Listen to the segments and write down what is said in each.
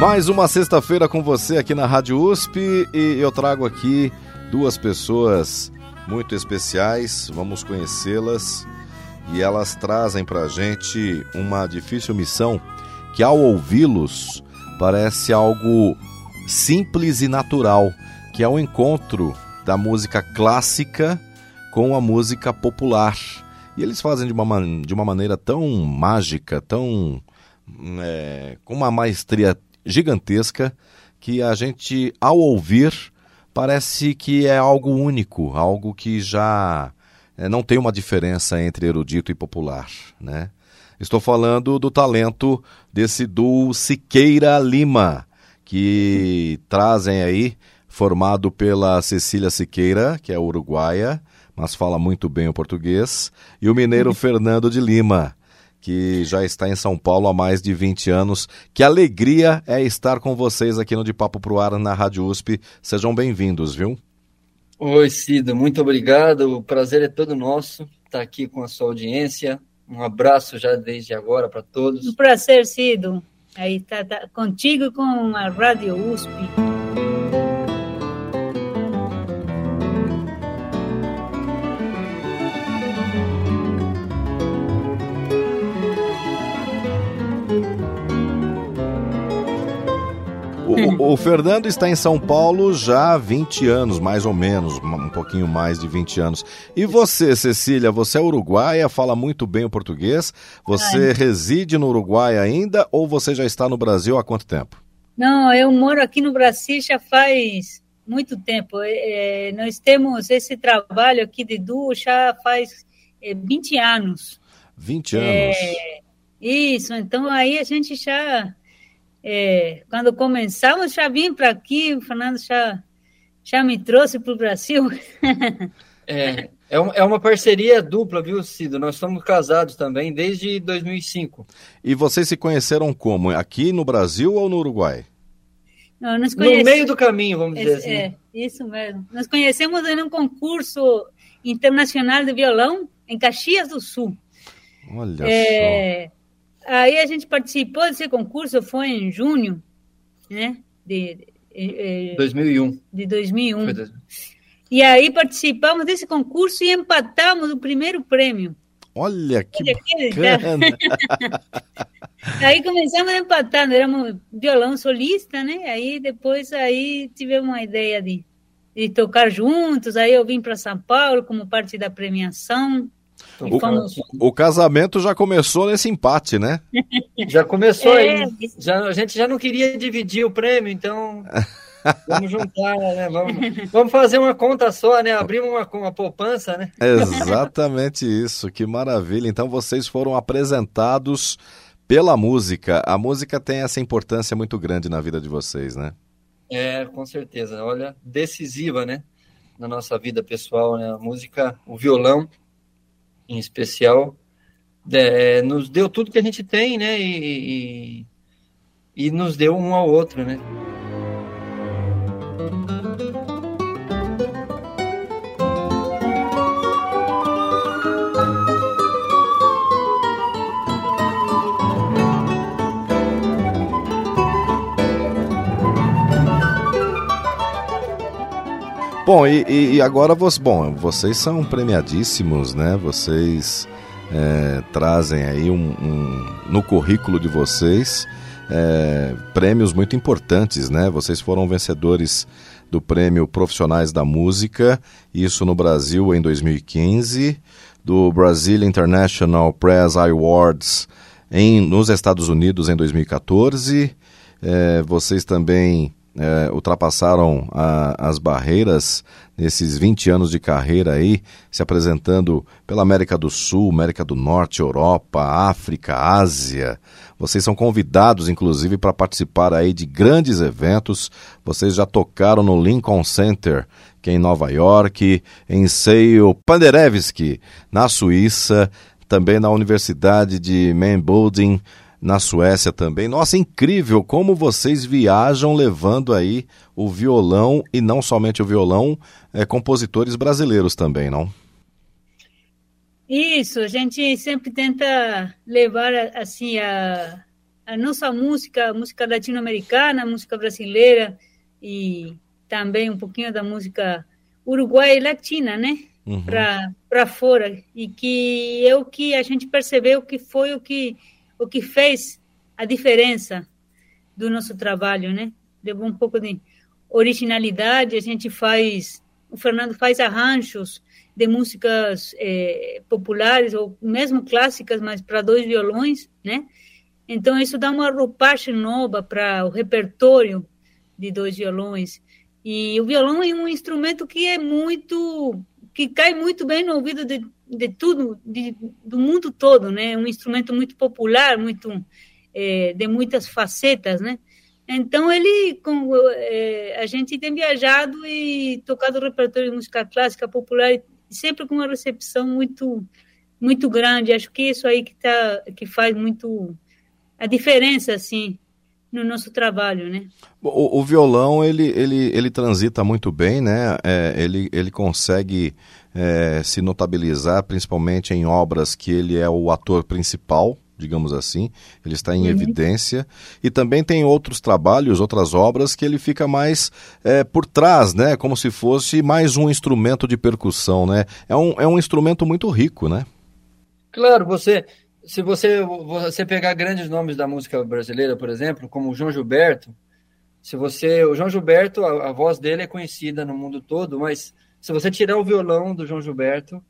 Mais uma sexta-feira com você aqui na Rádio USP e eu trago aqui duas pessoas muito especiais, vamos conhecê-las e elas trazem pra gente uma difícil missão que ao ouvi-los parece algo simples e natural, que é o encontro da música clássica com a música popular. E eles fazem de uma, de uma maneira tão mágica, tão. É, com uma maestria gigantesca que a gente, ao ouvir, parece que é algo único, algo que já é, não tem uma diferença entre erudito e popular, né? Estou falando do talento desse duo Siqueira Lima, que trazem aí, formado pela Cecília Siqueira, que é uruguaia, mas fala muito bem o português, e o mineiro Fernando de Lima, que já está em São Paulo há mais de 20 anos. Que alegria é estar com vocês aqui no De Papo Pro Ar na Rádio USP. Sejam bem-vindos, viu? Oi, Cido, muito obrigado. O prazer é todo nosso estar aqui com a sua audiência. Um abraço já desde agora para todos. Um prazer, Cido. Aí está tá, contigo com a Rádio USP. O, Fernando está em São Paulo já há 20 anos, mais ou menos, um pouquinho mais de 20 anos. E você, Cecília, você é uruguaia, fala muito bem o português. Você Ai. reside no Uruguai ainda ou você já está no Brasil há quanto tempo? Não, eu moro aqui no Brasil já faz muito tempo. É, nós temos esse trabalho aqui de duo já faz é, 20 anos. 20 anos? É, isso, então aí a gente já é, quando começamos, já vim para aqui, o Fernando já, já me trouxe para o Brasil. é, é, é uma parceria dupla, viu, Cido? Nós somos casados também desde 2005. E vocês se conheceram como? Aqui no Brasil ou no Uruguai? Não, nos conhece... No meio do caminho, vamos dizer assim. É, isso mesmo. Nós conhecemos em um concurso internacional de violão em Caxias do Sul. Olha é, só. Aí a gente participou desse concurso, foi em junho, né? De, de, de 2001. De 2001. E aí participamos desse concurso e empatamos o primeiro prêmio. Olha que bacana! aí começamos a empatar, éramos violão solista, né? Aí depois aí tivemos uma ideia de, de tocar juntos, aí eu vim para São Paulo como parte da premiação. O, o, casamento já começou nesse empate, né? Já começou é. aí. Já, a gente já não queria dividir o prêmio, então vamos juntar, né? Vamos, vamos fazer uma conta só, né? Abrir uma, uma poupança, né? Exatamente isso, que maravilha. Então vocês foram apresentados pela música. A música tem essa importância muito grande na vida de vocês, né? É, com certeza. Olha, decisiva, né? Na nossa vida pessoal, né? A música, o violão em especial, é, nos deu tudo que a gente tem, né? E, e, e nos deu um ao outro, né? Bom, e, e agora você, bom, vocês são premiadíssimos, né? Vocês é, trazem aí um, um, no currículo de vocês é, prêmios muito importantes, né? Vocês foram vencedores do prêmio Profissionais da Música, isso no Brasil em 2015, do Brazil International Press Awards em, nos Estados Unidos em 2014. É, vocês também é, ultrapassaram a, as barreiras nesses 20 anos de carreira aí, se apresentando pela América do Sul, América do Norte, Europa, África, Ásia. Vocês são convidados, inclusive, para participar aí de grandes eventos. Vocês já tocaram no Lincoln Center, que é em Nova York, em Seio Panderewski, na Suíça, também na Universidade de Mainbolding, na Suécia também. Nossa, incrível como vocês viajam levando aí o violão e não somente o violão, é, compositores brasileiros também, não? Isso, a gente sempre tenta levar assim a, a nossa música, a música latino-americana, a música brasileira e também um pouquinho da música uruguaia e latina, né? Uhum. Para fora. E que é o que a gente percebeu que foi o que o que fez a diferença do nosso trabalho, né? Levou um pouco de originalidade, a gente faz, o Fernando faz arranjos de músicas é, populares ou mesmo clássicas, mas para dois violões, né? Então isso dá uma roupagem nova para o repertório de dois violões. E o violão é um instrumento que é muito que cai muito bem no ouvido de, de tudo, de, do mundo todo, né? Um instrumento muito popular, muito é, de muitas facetas, né? Então ele, com, é, a gente tem viajado e tocado repertório de música clássica popular, sempre com uma recepção muito, muito grande. Acho que isso aí que tá, que faz muito a diferença, assim, no nosso trabalho, né? O, o, violão ele, ele, ele transita muito bem, né? É, ele, ele consegue é, se notabilizar principalmente em obras que ele é o ator principal, digamos assim, ele está em uhum. evidência. E também tem outros trabalhos, outras obras que ele fica mais é, por trás, né? Como se fosse mais um instrumento de percussão, né? É um, é um instrumento muito rico, né? Claro, você se você, você pegar grandes nomes da música brasileira, por exemplo, como o João Gilberto, se você, o João Gilberto, a, a, voz dele é conhecida no mundo todo, mas se você tirar o violão do João Gilberto,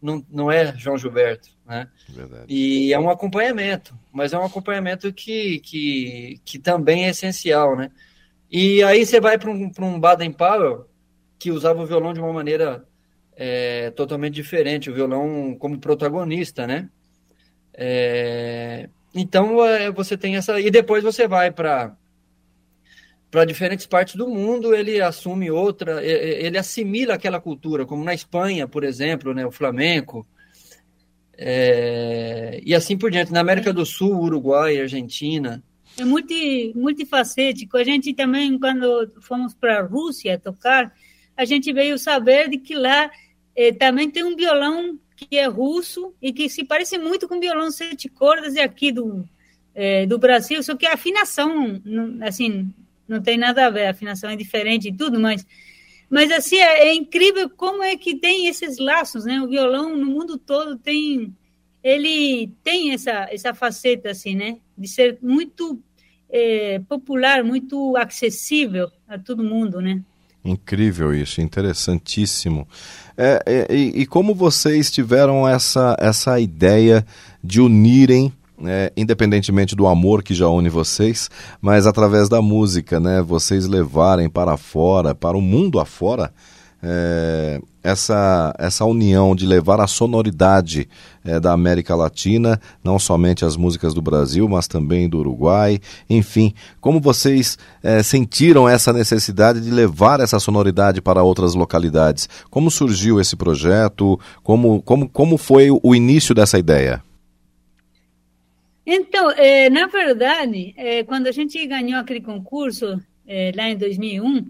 não, não é João Gilberto, né? Verdade. E é um acompanhamento, mas é um acompanhamento que, que, que também é essencial, né? E aí você vai para um, um Baden Powell, que usava o violão de uma maneira é, totalmente diferente, o violão como protagonista, né? É, então é, você tem essa. E depois você vai para para diferentes partes do mundo, ele assume outra, ele assimila aquela cultura, como na Espanha, por exemplo, né, o flamenco, é, e assim por diante. Na América do Sul, Uruguai, Argentina. É multi, multifacético. A gente também, quando fomos para a Rússia tocar, a gente veio saber de que lá eh, também tem um violão que é russo e que se parece muito com violão sete cordas e aqui do, é, do Brasil, só que a afinação, assim, não tem nada a ver, a afinação é diferente e tudo, mas, mas assim, é, é, incrível como é que tem esses laços, né? O violão no mundo todo tem, ele tem essa, essa faceta, assim, né? De ser muito é, popular, muito acessível a todo mundo, né? Incrível isso, interessantíssimo. É, é, e, e, como vocês tiveram essa, essa ideia de unirem, é, independentemente do amor que já une vocês, mas através da música, né? Vocês levarem para fora, para o mundo afora, é, essa, essa união de levar a sonoridade é, da América Latina, não somente as músicas do Brasil, mas também do Uruguai, enfim, como vocês é, sentiram essa necessidade de levar essa sonoridade para outras localidades? Como surgiu esse projeto? Como, como, como foi o início dessa ideia? Então, é, na verdade, é, quando a gente ganhou aquele concurso é, lá em 2001,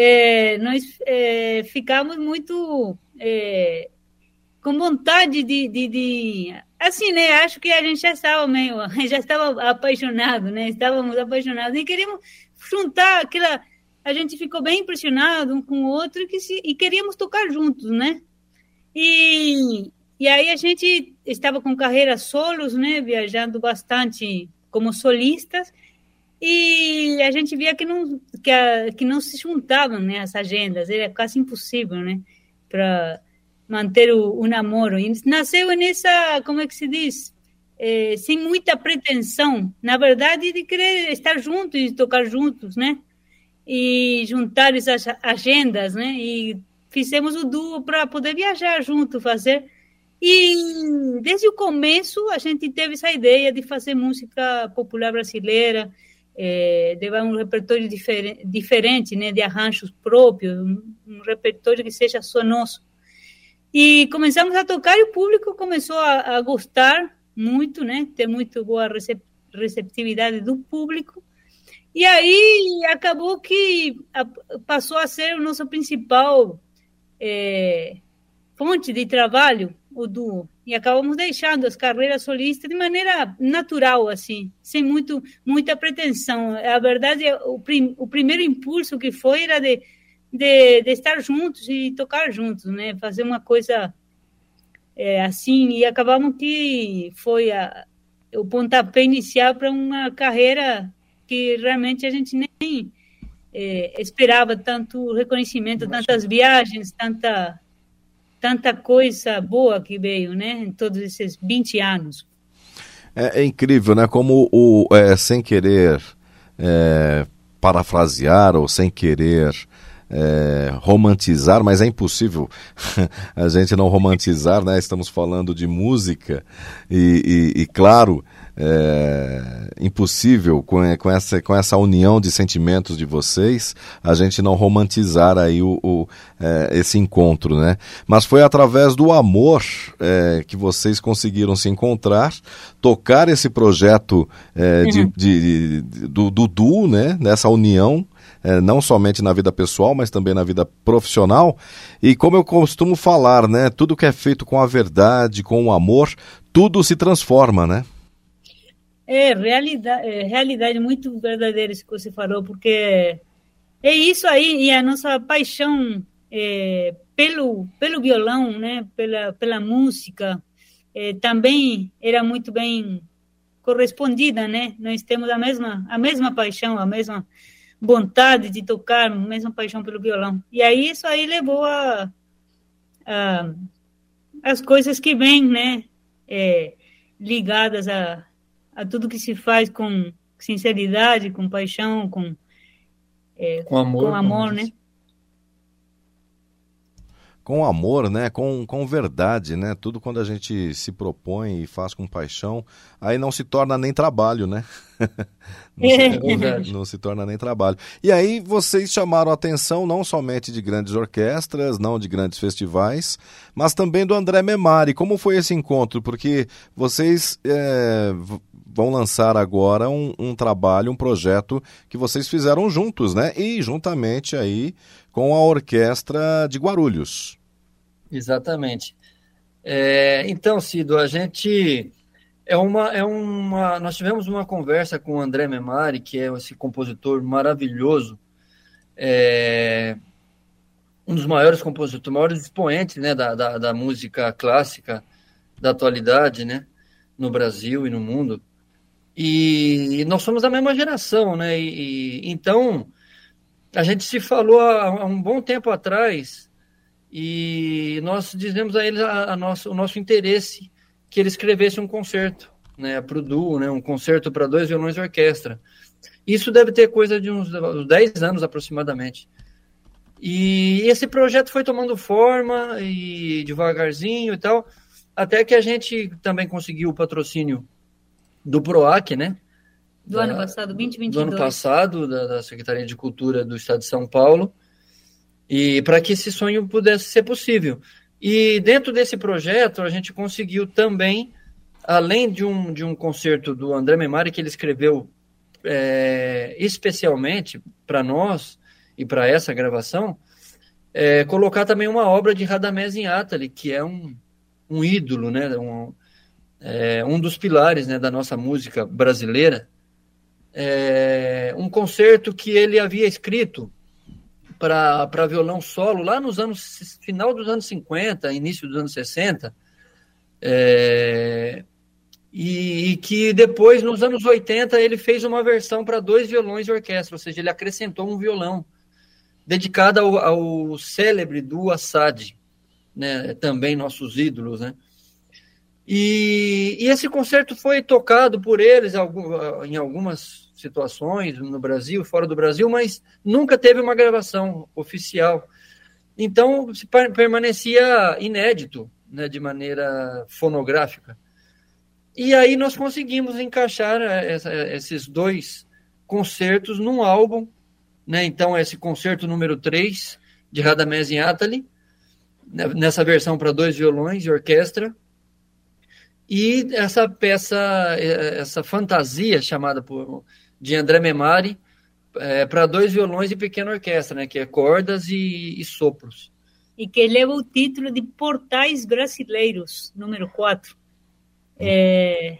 é, nós é, ficamos muito é, com vontade de, de, de, assim, né? Acho que a gente já estava meio, já estava apaixonado, né? Estávamos apaixonados e queríamos juntar aquela. A gente ficou bem impressionado um com o outro que se, e queríamos tocar juntos, né? E, e aí a gente estava com carreira solos, né? Viajando bastante como solistas e a gente via que não, que, que não se juntavam né, as agendas, era quase impossível né, para manter o, o, namoro. E nasceu nessa, como é que se diz? É, sem muita pretensão, na verdade, de querer estar juntos e tocar juntos, né? e juntar essas agendas, né? E fizemos o duo para poder viajar junto, fazer. E desde o começo a gente teve essa ideia de fazer música popular brasileira, é, levar um repertório diferente, diferente, né, de arranjos próprios, um, um repertório que seja só nosso. E começamos a tocar e o público começou a, a gostar muito, né, ter muito boa receptividade do público. E aí acabou que passou a ser o nosso principal é, fonte de trabalho, o duo. E acabamos deixando as carreiras solistas de maneira natural, assim, sem muito, muita pretensão. A verdade, é, o, prim, o primeiro impulso que foi era de, de, de, estar juntos e tocar juntos, né? Fazer uma coisa é, assim. E acabamos que foi a, o pontapé inicial para uma carreira que realmente a gente nem é, esperava tanto reconhecimento, tantas viagens, tanta tanta coisa boa que veio, né, em todos esses 20 anos. É, é incrível, né, como o é, sem querer é, parafrasear ou sem querer é, romantizar, mas é impossível a gente não romantizar, né? Estamos falando de música e, e, e claro, é, impossível com, com, essa, com essa união de sentimentos de vocês a gente não romantizar aí o, o é, esse encontro, né? Mas foi através do amor é, que vocês conseguiram se encontrar, tocar esse projeto é, de, uhum. de, de, do Dudu, né? Nessa união. É, não somente na vida pessoal, mas também na vida profissional. E como eu costumo falar, né, tudo que é feito com a verdade, com o amor, tudo se transforma, né? É realidade, é realidade muito verdadeira isso que você falou, porque é isso aí, e a nossa paixão é, pelo, pelo violão, né, pela, pela música, é, também era muito bem correspondida, né? Nós temos a mesma, a mesma paixão, a mesma vontade de tocar, a mesma paixão pelo violão. E aí isso aí levou a, a as coisas que vêm, né, é, ligadas a a tudo que se faz com sinceridade, com paixão, com, é, com amor, com amor né? Com amor, né? Com, com verdade, né? Tudo quando a gente se propõe e faz com paixão, aí não se torna nem trabalho, né? não, se, não, não, se torna nem trabalho. E aí vocês chamaram a atenção não somente de grandes orquestras, não de grandes festivais, mas também do André Memari. Como foi esse encontro? Porque vocês é, vão lançar agora um, um, trabalho, um projeto que vocês fizeram juntos, né? E juntamente aí com a Orquestra de Guarulhos. Exatamente. É, então, Cido, a gente é uma, é uma. Nós tivemos uma conversa com o André Memari, que é esse compositor maravilhoso, é, um dos maiores compositores, maiores expoentes né, da, da, da música clássica da atualidade, né, no Brasil e no mundo. E nós somos da mesma geração, né? E, e então a gente se falou há, há, um bom tempo atrás e nós dizemos a eles a, a nosso, o nosso interesse que ele escrevesse um concerto, né, para o duo, né, um concerto para dois violões e orquestra. Isso deve ter coisa de uns 10 anos aproximadamente. E esse projeto foi tomando forma e devagarzinho e tal, até que a gente também conseguiu o patrocínio do PROAC, né? Do da, ano passado, 2022. Do ano passado, da, da, Secretaria de Cultura do Estado de São Paulo, e para que esse sonho pudesse ser possível. E dentro desse projeto, a gente conseguiu também, além de um, de um concerto do André Memari, que ele escreveu é, especialmente para nós e para essa gravação, é, colocar também uma obra de Radamés Atali, que é um, um ídolo, né? Um, é, um dos pilares né, da nossa música brasileira, é, um concerto que ele havia escrito para violão solo lá nos anos final dos anos 50, início dos anos 60, é, e, e, que depois, nos anos 80, ele fez uma versão para dois violões e orquestra, ou seja, ele acrescentou um violão dedicado ao, ao célebre do Assad, né, também nossos ídolos, né? E, e, esse concerto foi tocado por eles em algumas situações no Brasil, fora do Brasil, mas nunca teve uma gravação oficial. Então, permanecia inédito, né, de maneira fonográfica. E aí nós conseguimos encaixar eh, essa, esses dois concertos num álbum, né? Então, esse concerto número 3 de Radamés Atali, né, nessa versão para dois violões e orquestra, e essa peça, eh, essa fantasia chamada por, de André Memari, é, para dois violões e pequena orquestra, né? Que é cordas e, e sopros. E que leva o título de Portais Brasileiros, número 4. É,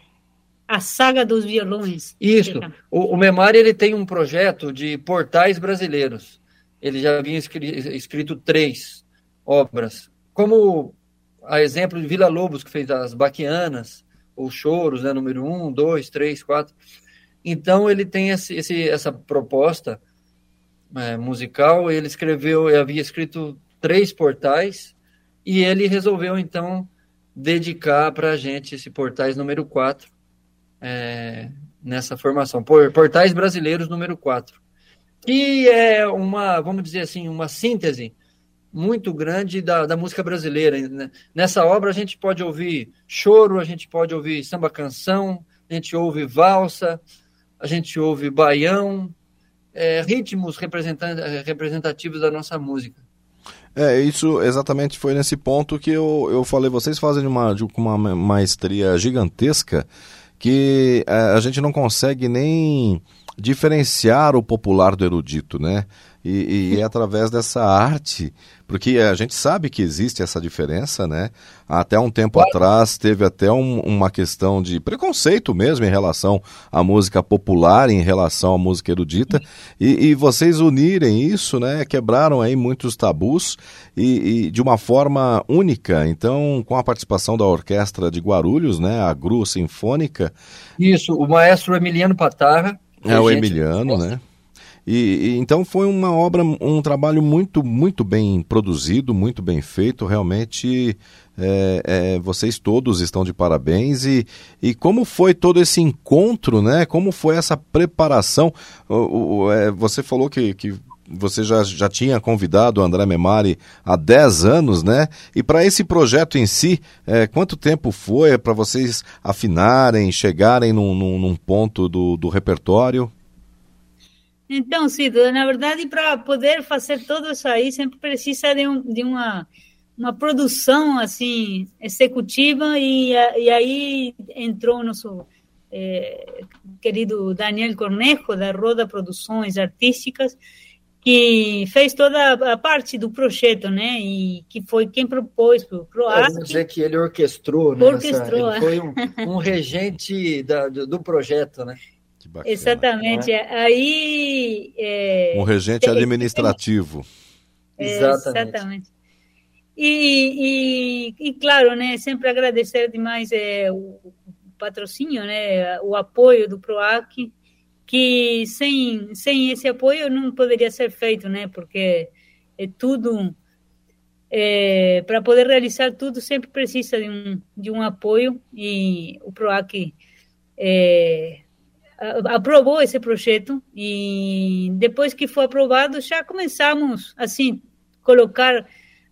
a saga dos violões. Isso. O, o Memari ele tem um projeto de portais brasileiros. Ele já havia escrito, escrito três obras. Como a exemplo de Vila Lobos, que fez as Baquianas, ou Choros, né, número um, dois, três, quatro. Então ele tem esse, esse essa proposta é, musical. Ele escreveu, ele havia escrito três portais e ele resolveu então dedicar para a gente esse portais número 4 é, nessa formação. Portais Brasileiros número 4. Que é uma, vamos dizer assim, uma síntese muito grande da, da música brasileira. Né? Nessa obra a gente pode ouvir choro, a gente pode ouvir samba canção, a gente ouve valsa, a gente ouve baião, é, ritmos representativos da nossa música. É, isso exatamente foi nesse ponto que eu, eu falei, vocês fazem uma, de uma maestria gigantesca que é, a gente não consegue nem diferenciar o popular do erudito, né? E, e, é através dessa arte, porque a gente sabe que existe essa diferença, né? Até um tempo atrás teve até um, uma questão de preconceito mesmo em relação à música popular, em relação à música erudita, e, e vocês unirem isso, né? Quebraram aí muitos tabus e, e, de uma forma única. Então, com a participação da orquestra de Guarulhos, né? A Gru Sinfônica. Isso, o maestro Emiliano Patarra. É o Emiliano, né? E, e, então foi uma obra, um trabalho muito, muito bem produzido, muito bem feito. Realmente, é, é, vocês todos estão de parabéns. E, e como foi todo esse encontro, né? Como foi essa preparação? O, o, é, você falou que, que você já, já tinha convidado o André Memari há 10 anos, né? E para esse projeto em si, é, quanto tempo foi para vocês afinarem, chegarem num, num, num ponto do, do repertório? Então, Cido, na verdade, para poder fazer tudo isso aí, sempre precisa de, um, de uma, uma produção, assim, executiva, e, e aí entrou o nosso é, querido Daniel Cornejo, da Roda Produções Artísticas, que fez toda a parte do projeto, né? E que foi quem propôs para o Croácia. Vamos dizer que ele orquestrou, né? Orquestrou. Essa, ele foi um, um regente da, do, do projeto, né? Bacana. Exatamente. Né? Aí. É, um regente tem, administrativo. Tem, é, exatamente. exatamente. E, e, e, claro, né, sempre agradecer demais é, o, o patrocínio, né, o apoio do PROAC, que sem, sem esse apoio não poderia ser feito, né, porque é tudo, é, para poder realizar tudo sempre precisa de um, de um apoio e o PROAC é, aprovou esse projeto e depois que foi aprovado já começamos assim colocar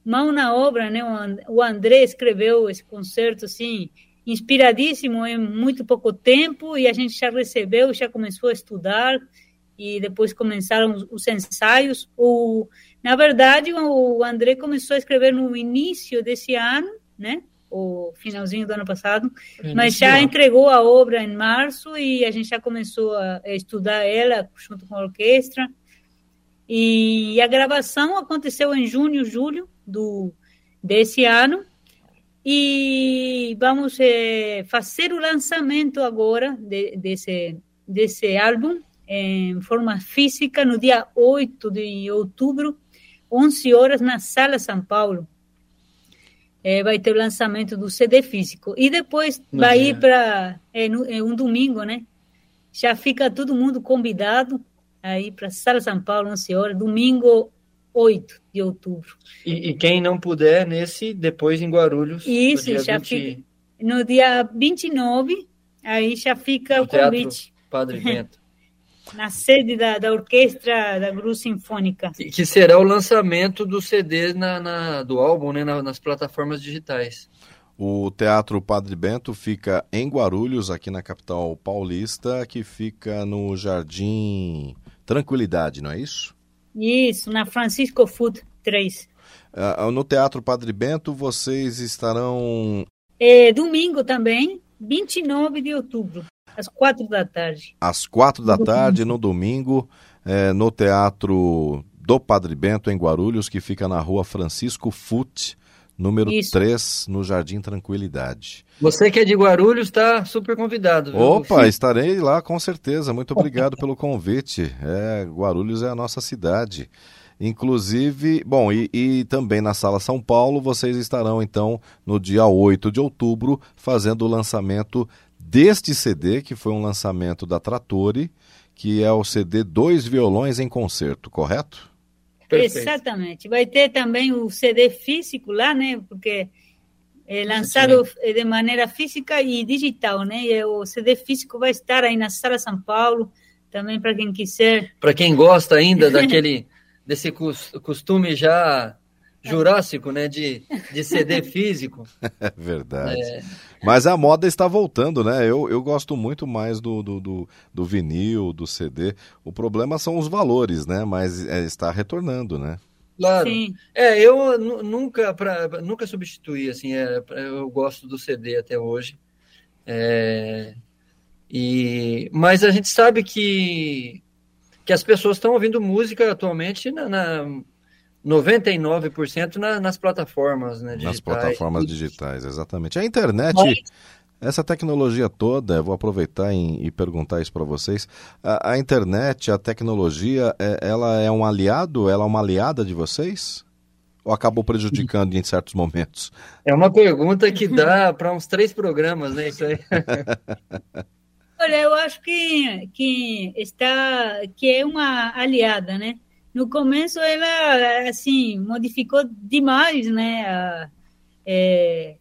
mão na obra, né? O André escreveu esse concerto assim inspiradíssimo em muito pouco tempo e a gente já recebeu, já começou a estudar e depois começaram os ensaios. O, na verdade, o André começou a escrever no início desse ano, né? O finalzinho do ano passado, mas já entregou a obra em março e a gente já começou a estudar ela junto com a orquestra. E a gravação aconteceu em junho, julho do desse ano. E vamos é, fazer o lançamento agora de, desse, desse álbum em forma física no dia 8 de outubro, 11 horas, na Sala São Paulo é, vai ter o lançamento do CD físico. E depois vai dia. ir para é, é, um domingo, né? Já fica todo mundo convidado aí para Sala São Paulo, 11 horas, domingo 8 de outubro. E, e, quem não puder, nesse, depois em Guarulhos. Isso, já 20... fica. No dia 29, aí já fica no o convite. Padre Bento. na sede da, da orquestra da Gru Sinfônica. E que será o lançamento do CD na, na do álbum, né, na, nas plataformas digitais. O Teatro Padre Bento fica em Guarulhos, aqui na capital paulista, que fica no Jardim Tranquilidade, não é isso? Isso, na Francisco Food 3. Uh, no Teatro Padre Bento, vocês estarão. É, domingo também, 29 de outubro, às quatro da tarde. Às quatro da tarde, no domingo, é, no Teatro do Padre Bento, em Guarulhos, que fica na rua Francisco Fute, número Isso. 3, no Jardim Tranquilidade. Você que é de Guarulhos está super convidado. Viu? Opa, estarei lá com certeza. Muito obrigado pelo convite. É, Guarulhos é a nossa cidade. Inclusive, bom, e, e, também na Sala São Paulo, vocês estarão então no dia 8 de outubro fazendo o lançamento deste CD, que foi um lançamento da Trattori, que é o CD Dois Violões em Concerto, correto? Perfeito. Exatamente. Vai ter também o CD físico lá, né? Porque é lançado Sim. de maneira física e digital, né? E o CD físico vai estar aí na Sala São Paulo, também para quem quiser. Para quem gosta ainda daquele desse costume já jurássico, né, de, de CD físico. É verdade. É. Mas a moda está voltando, né? Eu, eu gosto muito mais do, do, do, do vinil, do CD. O problema são os valores, né? Mas é, está retornando, né? Claro. Sim. É, eu nunca, pra, nunca substituí, assim, é, eu gosto do CD até hoje. É, e, mas a gente sabe que que as pessoas estão ouvindo música atualmente na, na 99% na, nas plataformas né, digitais. Nas plataformas digitais, exatamente. A internet, Mas... essa tecnologia toda, eu vou aproveitar em, e perguntar isso para vocês. A, a, internet, a tecnologia, é, ela é um aliado, ela é uma aliada de vocês? Ou acabou prejudicando em certos momentos? É uma pergunta que dá para uns três programas, né? Isso aí. Olha, eu acho que, que está que é uma aliada, né? No começo ela assim modificou demais, né? A, é,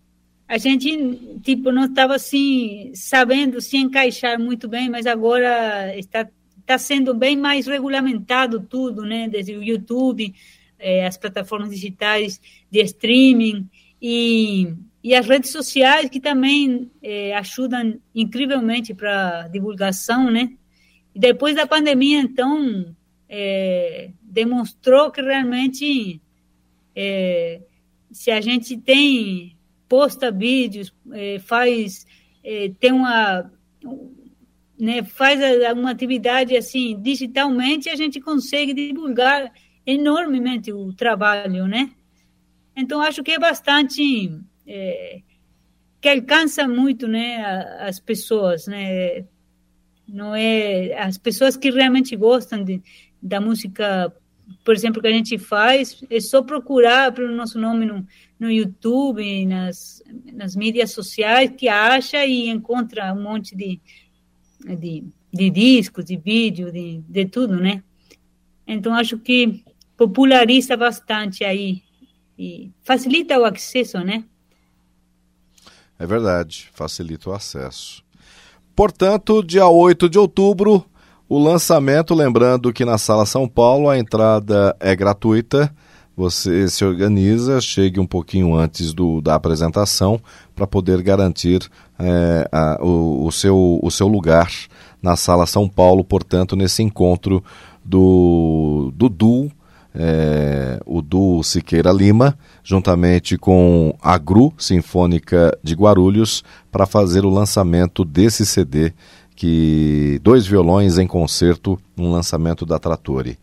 a gente tipo não estava assim sabendo se encaixar muito bem, mas agora está está sendo bem mais regulamentado tudo, né? Desde o YouTube, é, as plataformas digitais de streaming e e as redes sociais que também é, ajudam incrivelmente para divulgação, né? E depois da pandemia, então, é, demonstrou que realmente é, se a gente tem posta vídeos, é, faz é, tem uma né, faz uma atividade assim digitalmente, a gente consegue divulgar enormemente o trabalho, né? Então acho que é bastante é, que alcança muito né, as pessoas, né? Não é as pessoas que realmente gostam de, da música, por exemplo, que a gente faz, é só procurar pelo nosso nome no, no YouTube, nas, nas mídias sociais, que acha e encontra um monte de, de, de discos, de vídeo, de, de tudo, né? Então, acho que populariza bastante aí e facilita o acesso, né? É verdade, facilita o acesso. Portanto, dia 8 de outubro, o lançamento, lembrando que na Sala São Paulo a entrada é gratuita. Você se organiza, chegue um pouquinho antes do, da apresentação para poder garantir é, a, o, o, seu, o seu lugar na Sala São Paulo, portanto, nesse encontro do, do duo é, o duo Siqueira Lima, juntamente com a GRU Sinfônica de Guarulhos, para fazer o lançamento desse CD, que dois violões em concerto, um lançamento da Trattori.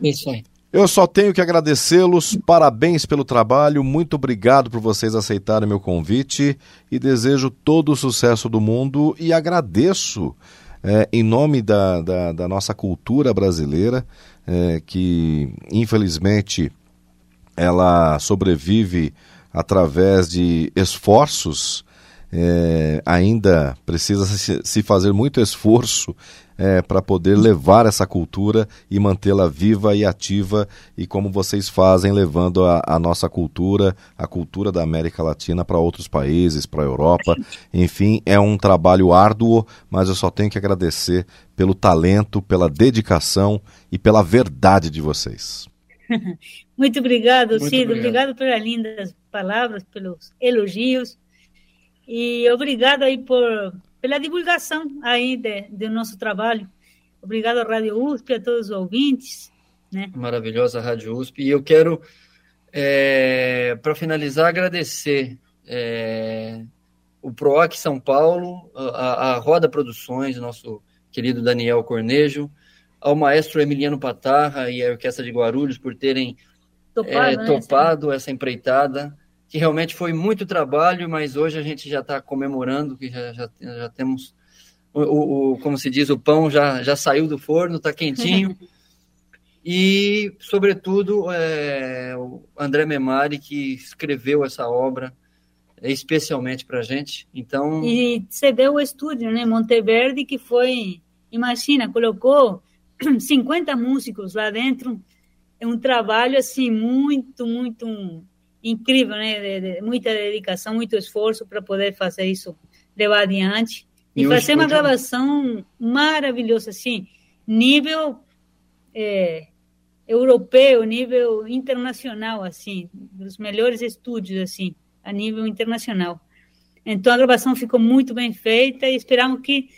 Isso aí. Eu só tenho que agradecê-los, parabéns pelo trabalho, muito obrigado por vocês aceitarem meu convite e desejo todo o sucesso do mundo e agradeço é, em nome da, da, da, nossa cultura brasileira, é, que infelizmente ela sobrevive através de esforços é, ainda precisa se, se fazer muito esforço é, para poder levar essa cultura e mantê-la viva e ativa, e como vocês fazem, levando a, a nossa cultura, a cultura da América Latina para outros países, para a Europa. Enfim, é um trabalho árduo, mas eu só tenho que agradecer pelo talento, pela dedicação e pela verdade de vocês. Muito obrigado, Muito Cido. Obrigado. obrigado pelas lindas palavras, pelos elogios. E obrigado aí por pela divulgação aí de, do nosso trabalho. Obrigado à Rádio USP, a todos os ouvintes. Né? Maravilhosa Rádio USP. E eu quero, é, para finalizar, agradecer é, o PROAC São Paulo, a, a Roda Produções, nosso querido Daniel Cornejo, ao maestro Emiliano Patarra e a Orquestra de Guarulhos por terem topado, é, né, topado essa empreitada que realmente foi muito trabalho, mas hoje a gente já está comemorando que já, já, já temos o, o, como se diz, o pão já, já saiu do forno, está quentinho. e, sobretudo, é, o André Memari, que escreveu essa obra especialmente para a gente. Então... E cedeu o estúdio, né? Monteverde, que foi, imagina, colocou 50 músicos lá dentro. É um trabalho, assim, muito, muito incrível, né? De, de, muita dedicação, muito esforço para poder fazer isso levar adiante e, e fazer uma gravação maravilhosa, assim, nível é, europeu, nível internacional, assim, dos melhores estúdios, assim, a nível internacional. Então a gravação ficou muito bem feita e esperamos que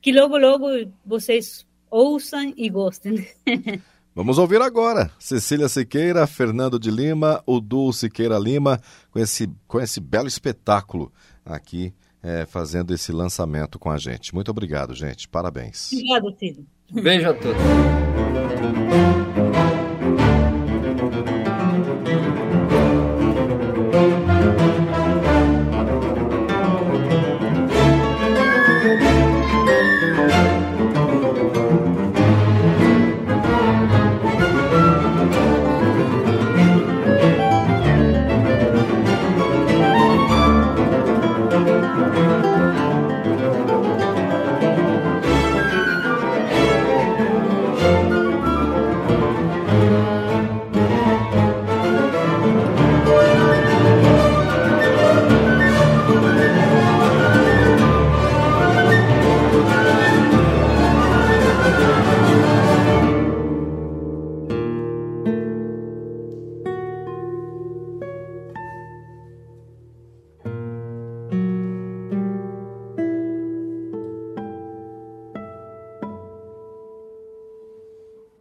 que logo logo vocês ouçam e gostem. Vamos ouvir agora Cecília Siqueira, Fernando de Lima, o Du Siqueira Lima, com esse, com esse belo espetáculo aqui, é, fazendo esse lançamento com a gente. Muito obrigado, gente. Parabéns. Obrigado, filho. Beijo a todos.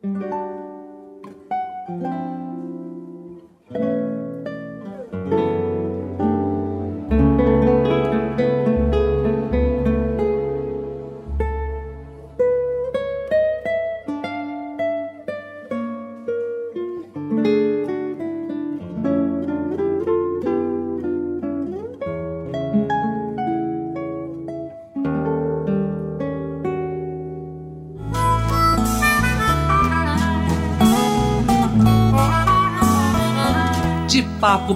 Papo